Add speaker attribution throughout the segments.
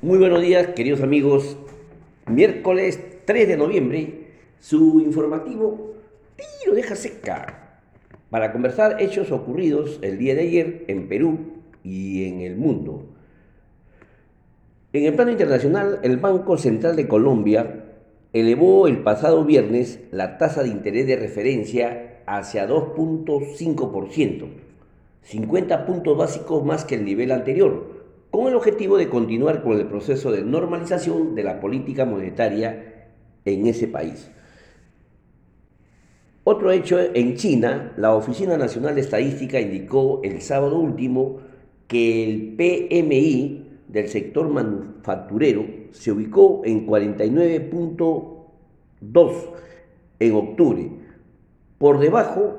Speaker 1: Muy buenos días, queridos amigos. Miércoles 3 de noviembre, su informativo Tiro deja seca para conversar hechos ocurridos el día de ayer en Perú y en el mundo. En el plano internacional, el Banco Central de Colombia elevó el pasado viernes la tasa de interés de referencia hacia 2.5%, 50 puntos básicos más que el nivel anterior con el objetivo de continuar con el proceso de normalización de la política monetaria en ese país. Otro hecho, en China, la Oficina Nacional de Estadística indicó el sábado último que el PMI del sector manufacturero se ubicó en 49.2 en octubre, por debajo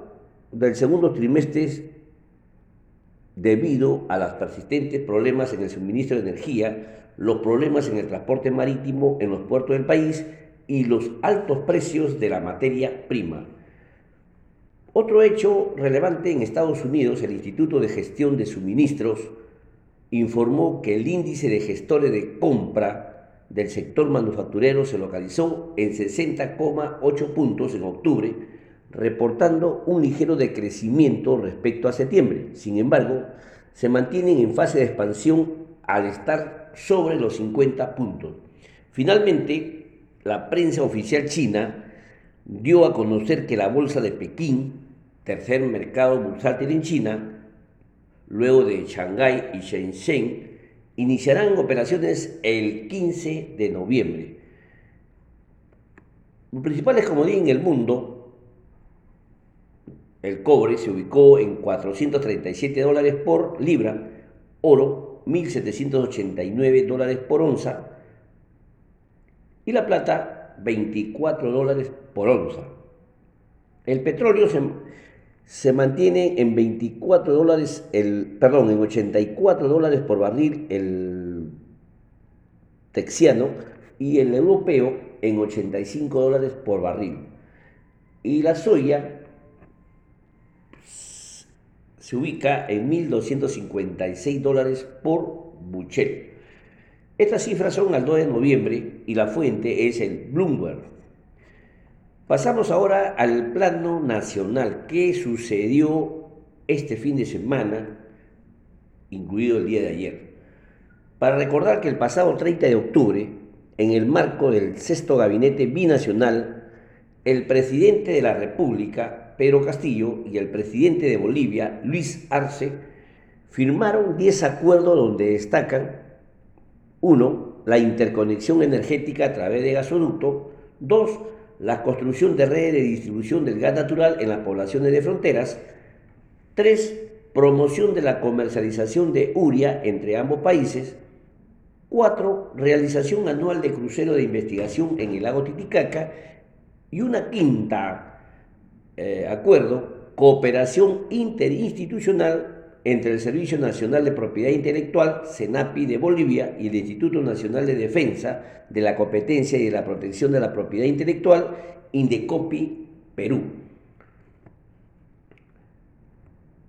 Speaker 1: del segundo trimestre debido a los persistentes problemas en el suministro de energía, los problemas en el transporte marítimo en los puertos del país y los altos precios de la materia prima. Otro hecho relevante en Estados Unidos, el Instituto de Gestión de Suministros informó que el índice de gestores de compra del sector manufacturero se localizó en 60,8 puntos en octubre, reportando un ligero decrecimiento respecto a septiembre. Sin embargo, se mantienen en fase de expansión al estar sobre los 50 puntos. Finalmente, la prensa oficial china dio a conocer que la bolsa de Pekín, tercer mercado bursátil en China, luego de Shanghái y Shenzhen, iniciarán operaciones el 15 de noviembre. Los principales comodín en el mundo el cobre se ubicó en 437 dólares por libra, oro 1.789 dólares por onza y la plata 24 dólares por onza. El petróleo se, se mantiene en 24 dólares, el, perdón, en 84 dólares por barril el texiano y el europeo en 85 dólares por barril. Y la soya se ubica en 1.256 dólares por buchel. Estas cifras son al 2 de noviembre y la fuente es el Bloomberg. Pasamos ahora al plano nacional. ¿Qué sucedió este fin de semana, incluido el día de ayer? Para recordar que el pasado 30 de octubre, en el marco del sexto gabinete binacional, el presidente de la República, Pedro Castillo y el presidente de Bolivia, Luis Arce, firmaron 10 acuerdos donde destacan, uno, la interconexión energética a través de gasoducto, dos, la construcción de redes de distribución del gas natural en las poblaciones de fronteras, tres, promoción de la comercialización de uria entre ambos países, cuatro, realización anual de crucero de investigación en el lago Titicaca y una quinta, eh, acuerdo, cooperación interinstitucional entre el Servicio Nacional de Propiedad Intelectual, SENAPI de Bolivia, y el Instituto Nacional de Defensa de la Competencia y de la Protección de la Propiedad Intelectual, INDECOPI, Perú.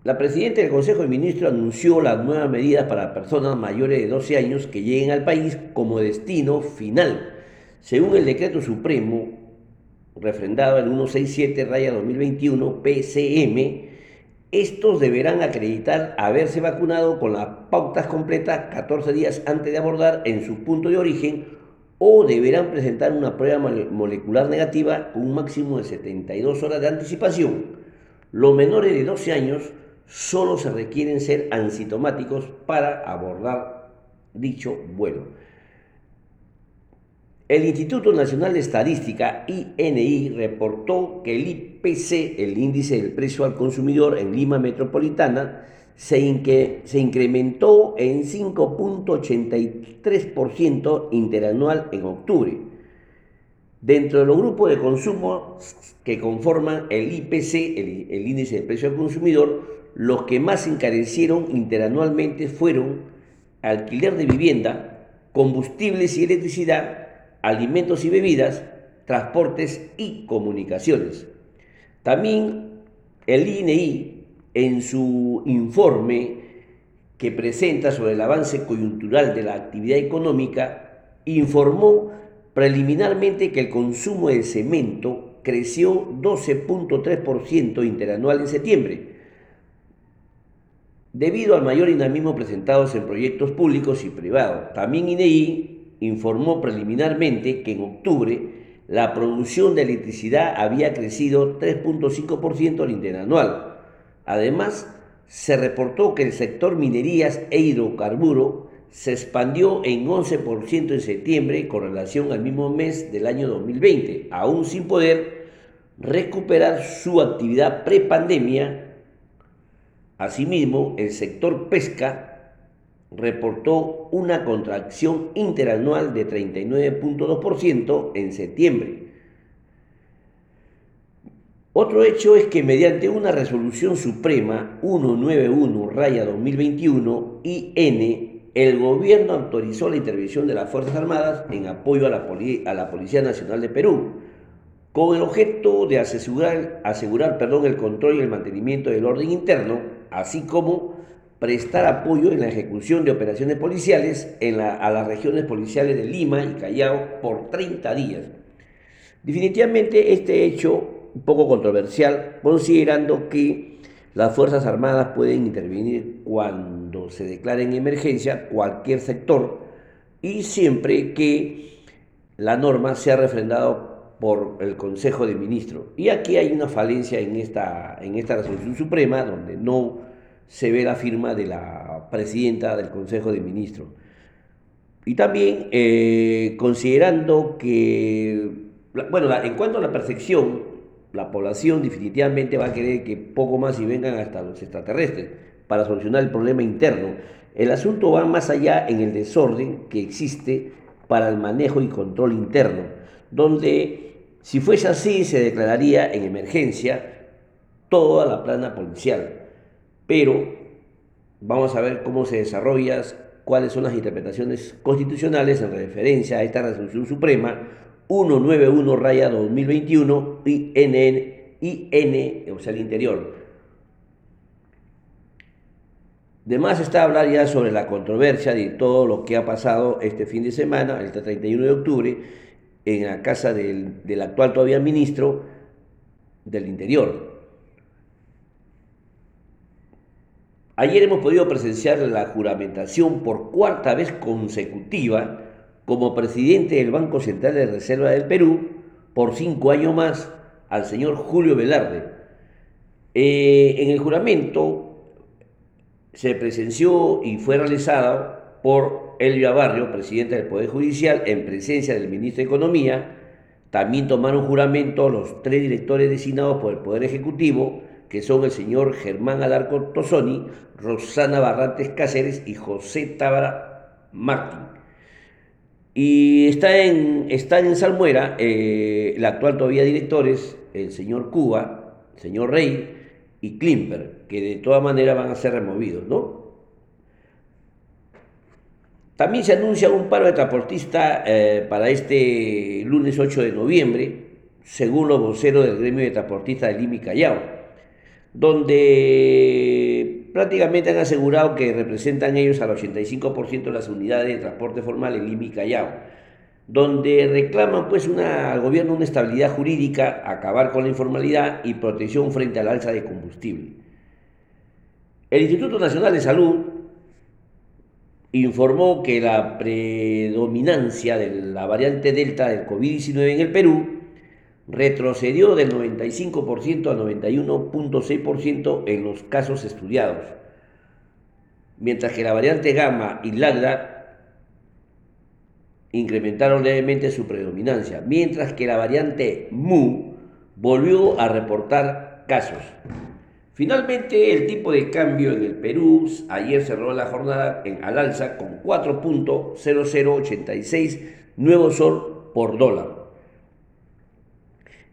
Speaker 1: La presidenta del Consejo de Ministros anunció las nuevas medidas para personas mayores de 12 años que lleguen al país como destino final. Según el decreto supremo refrendado en 167 raya 2021 PCM, estos deberán acreditar haberse vacunado con las pautas completas 14 días antes de abordar en su punto de origen o deberán presentar una prueba molecular negativa con un máximo de 72 horas de anticipación. Los menores de 12 años solo se requieren ser asintomáticos para abordar dicho vuelo. El Instituto Nacional de Estadística, INI, reportó que el IPC, el índice del precio al consumidor en Lima Metropolitana, se, incrementó en 5.83% interanual en octubre. Dentro de los grupos de consumo que conforman el IPC, el, el índice del precio al consumidor, los que más encarecieron interanualmente fueron alquiler de vivienda, combustibles y electricidad, alimentos y bebidas, transportes y comunicaciones. También el INEI, en su informe que presenta sobre el avance coyuntural de la actividad económica, informó preliminarmente que el consumo de cemento creció 12.3% interanual en septiembre, debido al mayor dinamismo presentados en proyectos públicos y privados. También INEI informó preliminarmente que en octubre la producción de electricidad había crecido 3.5% al interanual. Además, se reportó que el sector minerías e hidrocarburo se expandió en 11% en septiembre con relación al mismo mes del año 2020, aún sin poder recuperar su actividad prepandemia. Asimismo, el sector pesca reportó una contracción interanual de 39.2% en septiembre. Otro hecho es que mediante una resolución suprema 191-2021 IN el gobierno autorizó la intervención de las Fuerzas Armadas en apoyo a la, Policía Nacional de Perú, con el objeto de asegurar, el control y el mantenimiento del orden interno, así como prestar apoyo en la ejecución de operaciones policiales en a las regiones policiales de Lima y Callao por 30 días. Definitivamente este hecho poco controversial, considerando que las Fuerzas Armadas pueden intervenir cuando se declare en emergencia cualquier sector y siempre que la norma sea refrendada por el Consejo de Ministros. Y aquí hay una falencia en esta, en esta resolución suprema donde no se ve la firma de la presidenta del Consejo de Ministros. Y también eh, considerando que, bueno, en cuanto a la percepción, la población definitivamente va a querer que poco más y vengan hasta los extraterrestres para solucionar el problema interno. El asunto va más allá en el desorden que existe para el manejo y control interno, donde si fuese así se declararía en emergencia toda la plana policial. Pero vamos a ver cómo se desarrolla, cuáles son las interpretaciones constitucionales en referencia a esta resolución suprema 191 raya 2021 y IN, o sea, el interior. De más está hablar ya sobre la controversia de todo lo que ha pasado este fin de semana, el 31 de octubre, en la casa del, del actual todavía ministro del Interior. Ayer hemos podido presenciar la juramentación por cuarta vez consecutiva como presidente del Banco Central de Reserva del Perú por cinco años más al señor Julio Velarde. Eh, en el juramento se presenció y fue realizado por Elvia Barrio, presidente del Poder Judicial, en presencia del ministro de Economía. También tomaron juramento los tres directores designados por el Poder Ejecutivo, que son el señor Germán Alarco Tosoni, Rosana Barrantes Cáceres y José Tábara Martín. Y está en, está en Salmuera, eh, el actual todavía directores, el señor Cuba, el señor Rey y Klimper, que de todas maneras van a ser removidos, ¿no? También se anuncia un paro de transportistas eh, para este lunes 8 de noviembre, según los voceros del gremio de transportistas de Lima Callao, donde prácticamente han asegurado que representan ellos al 85% de las unidades de transporte formal en Lima y Callao, donde reclaman pues al gobierno una estabilidad jurídica, acabar con la informalidad y protección frente al alza de combustible. El Instituto Nacional de Salud informó que la predominancia de la variante Delta del COVID-19 en el Perú retrocedió del 95% a 91.6% en los casos estudiados, mientras que la variante gamma y lambda incrementaron levemente su predominancia, mientras que la variante mu volvió a reportar casos. Finalmente, el tipo de cambio en el Perú ayer cerró la jornada en al alza con 4.0086 nuevos sol por dólar.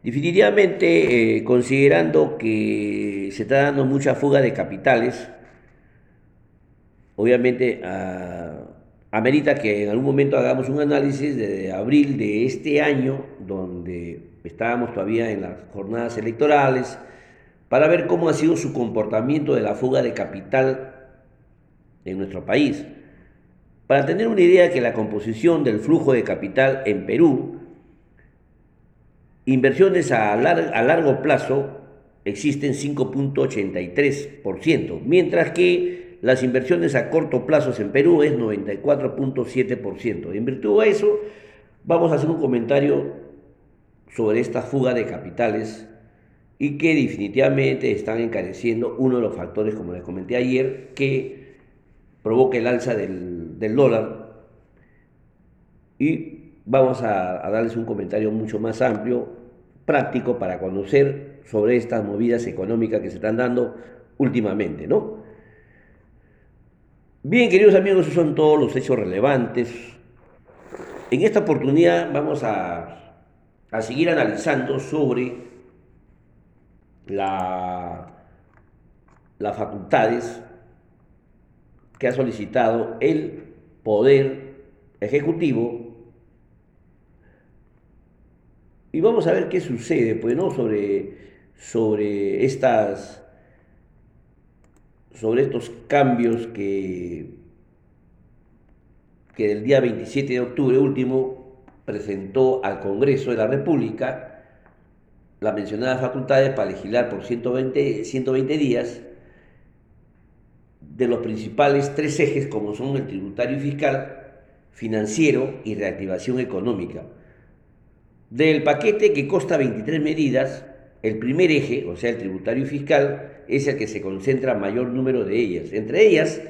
Speaker 1: Definitivamente, eh, considerando que se está dando mucha fuga de capitales, obviamente amerita que en algún momento hagamos un análisis de abril de este año, donde estábamos todavía en las jornadas electorales, para ver cómo ha sido su comportamiento de la fuga de capital en nuestro país. Para tener una idea que la composición del flujo de capital en Perú, inversiones a, largo plazo existen 5.83%, mientras que las inversiones a corto plazo en Perú es 94.7%. En virtud de eso, vamos a hacer un comentario sobre esta fuga de capitales y que definitivamente están encareciendo uno de los factores, como les comenté ayer, que provoca el alza del, dólar. Y vamos a, darles un comentario mucho más amplio, práctico, para conocer sobre estas movidas económicas que se están dando últimamente, ¿no? Bien, queridos amigos, esos son todos los hechos relevantes. En esta oportunidad vamos a, a seguir analizando sobre la, las facultades que ha solicitado el Poder Ejecutivo y vamos a ver qué sucede, pues, ¿no? Sobre, sobre estas sobre estos cambios que, que el día 27 de octubre último presentó al Congreso de la República las mencionadas facultades para legislar por 120, 120 días de los principales tres ejes como son el tributario y fiscal, financiero y reactivación económica. Del paquete que consta 23 medidas, el primer eje, o sea, el tributario y fiscal, es el que se concentra mayor número de ellas. Entre ellas,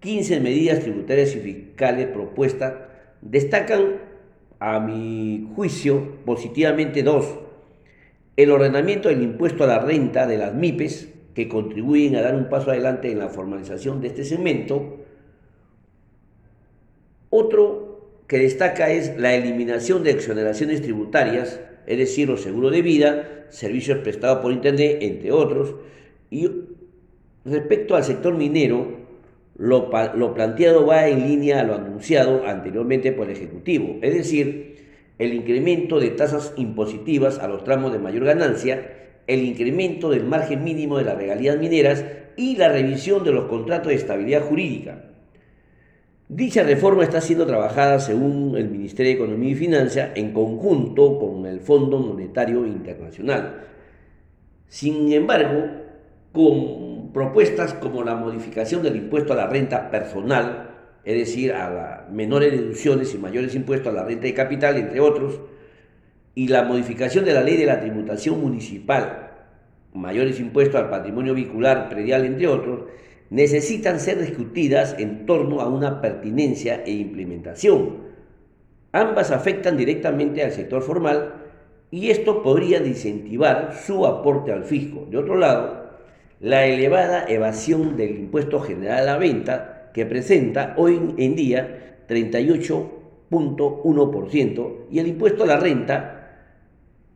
Speaker 1: 15 medidas tributarias y fiscales propuestas destacan, a mi juicio, positivamente dos el ordenamiento del impuesto a la renta de las MIPES, que contribuyen a dar un paso adelante en la formalización de este segmento. Otro que destaca es la eliminación de exoneraciones tributarias, es decir, los seguros de vida, servicios prestados por Internet, entre otros. Y respecto al sector minero, lo, planteado va en línea a lo anunciado anteriormente por el Ejecutivo, es decir, el incremento de tasas impositivas a los tramos de mayor ganancia, el incremento del margen mínimo de las regalías mineras y la revisión de los contratos de estabilidad jurídica. Dicha reforma está siendo trabajada, según el Ministerio de Economía y Finanzas, en conjunto con el Fondo Monetario Internacional. Sin embargo, con propuestas como la modificación del impuesto a la renta personal, es decir, a las menores deducciones y mayores impuestos a la renta de capital, entre otros, y la modificación de la ley de la tributación municipal, mayores impuestos al patrimonio vehicular, predial, entre otros, necesitan ser discutidas en torno a una pertinencia e implementación. Ambas afectan directamente al sector formal y esto podría incentivar su aporte al fisco. De otro lado, la elevada evasión del impuesto general a la venta que presenta hoy en día 38.1% y el impuesto a la renta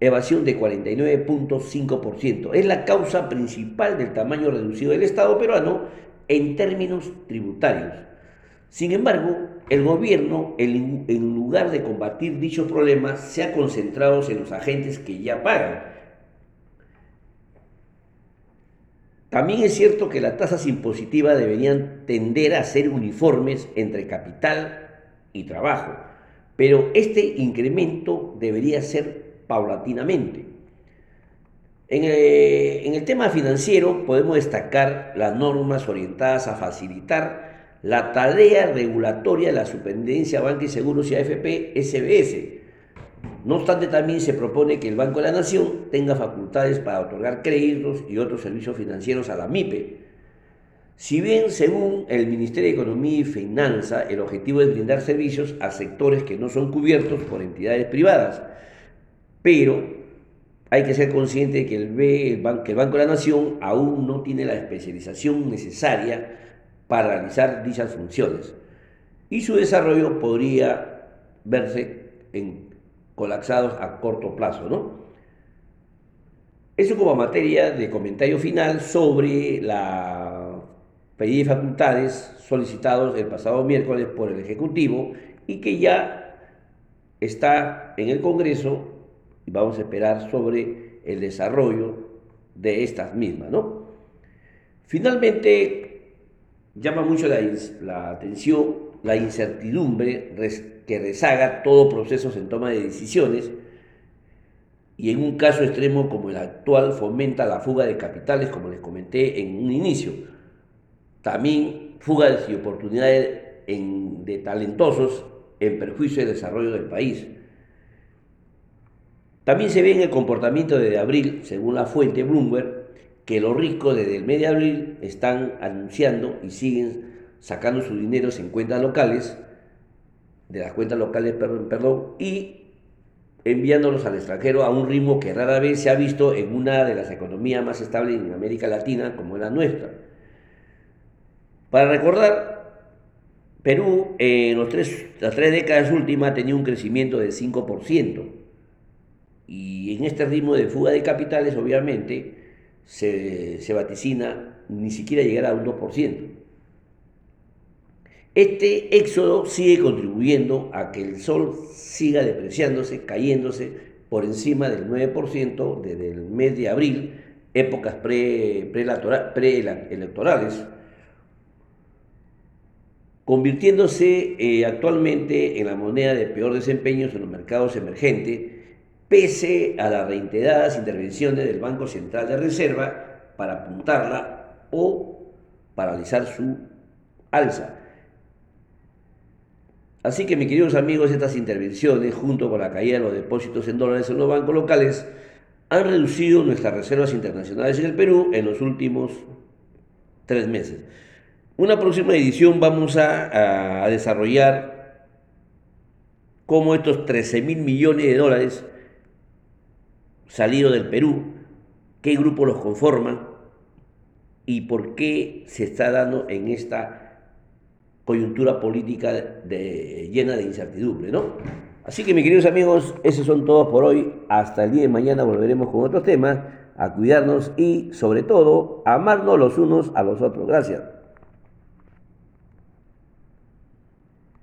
Speaker 1: evasión de 49.5%. Es la causa principal del tamaño reducido del Estado peruano en términos tributarios. Sin embargo, el gobierno, en lugar de combatir dichos problemas, se ha concentrado en los agentes que ya pagan También es cierto que las tasas impositivas deberían tender a ser uniformes entre capital y trabajo, pero este incremento debería ser paulatinamente. En el, tema financiero podemos destacar las normas orientadas a facilitar la tarea regulatoria de la Superintendencia Banca y Seguros y AFP SBS, no obstante, también se propone que el Banco de la Nación tenga facultades para otorgar créditos y otros servicios financieros a la MIPE. Si bien, según el Ministerio de Economía y Finanza, el objetivo es brindar servicios a sectores que no son cubiertos por entidades privadas, pero hay que ser consciente de que el, el Banco de la Nación aún no tiene la especialización necesaria para realizar dichas funciones y su desarrollo podría verse en colapsados a corto plazo, ¿no? Eso como materia de comentario final sobre la pedida de facultades solicitados el pasado miércoles por el Ejecutivo y que ya está en el Congreso y vamos a esperar sobre el desarrollo de estas mismas, ¿no? Finalmente, llama mucho la, atención la incertidumbre que rezaga todo proceso en toma de decisiones y en un caso extremo como el actual fomenta la fuga de capitales, como les comenté en un inicio. También fugas y oportunidades de talentosos en perjuicio del desarrollo del país. También se ve en el comportamiento de abril, según la fuente Bloomberg, que los ricos desde el mes de abril están anunciando y siguen sacando sus dineros en cuentas locales, de las cuentas locales, perdón, y enviándolos al extranjero a un ritmo que rara vez se ha visto en una de las economías más estables en América Latina como la nuestra. Para recordar, Perú en los tres, las tres décadas últimas tenía un crecimiento de 5%. Y en este ritmo de fuga de capitales, obviamente, se, se vaticina ni siquiera llegar a un 2%. Este éxodo sigue contribuyendo a que el sol siga depreciándose, cayéndose por encima del 9% desde el mes de abril, épocas preelectorales, convirtiéndose eh, actualmente en la moneda de peor desempeño en los mercados emergentes, pese a las reiteradas intervenciones del Banco Central de Reserva para apuntarla o paralizar su alza. Así que, mis queridos amigos, estas intervenciones, junto con la caída de los depósitos en dólares en los bancos locales, han reducido nuestras reservas internacionales en el Perú en los últimos tres meses. Una próxima edición vamos a, desarrollar cómo estos 13 mil millones de dólares salidos del Perú, qué grupos los conforman y por qué se está dando en esta coyuntura política de, llena de incertidumbre, ¿no? Así que mis queridos amigos, esos son todos por hoy. Hasta el día de mañana volveremos con otros temas, a cuidarnos y sobre todo, amarnos los unos a los otros. Gracias.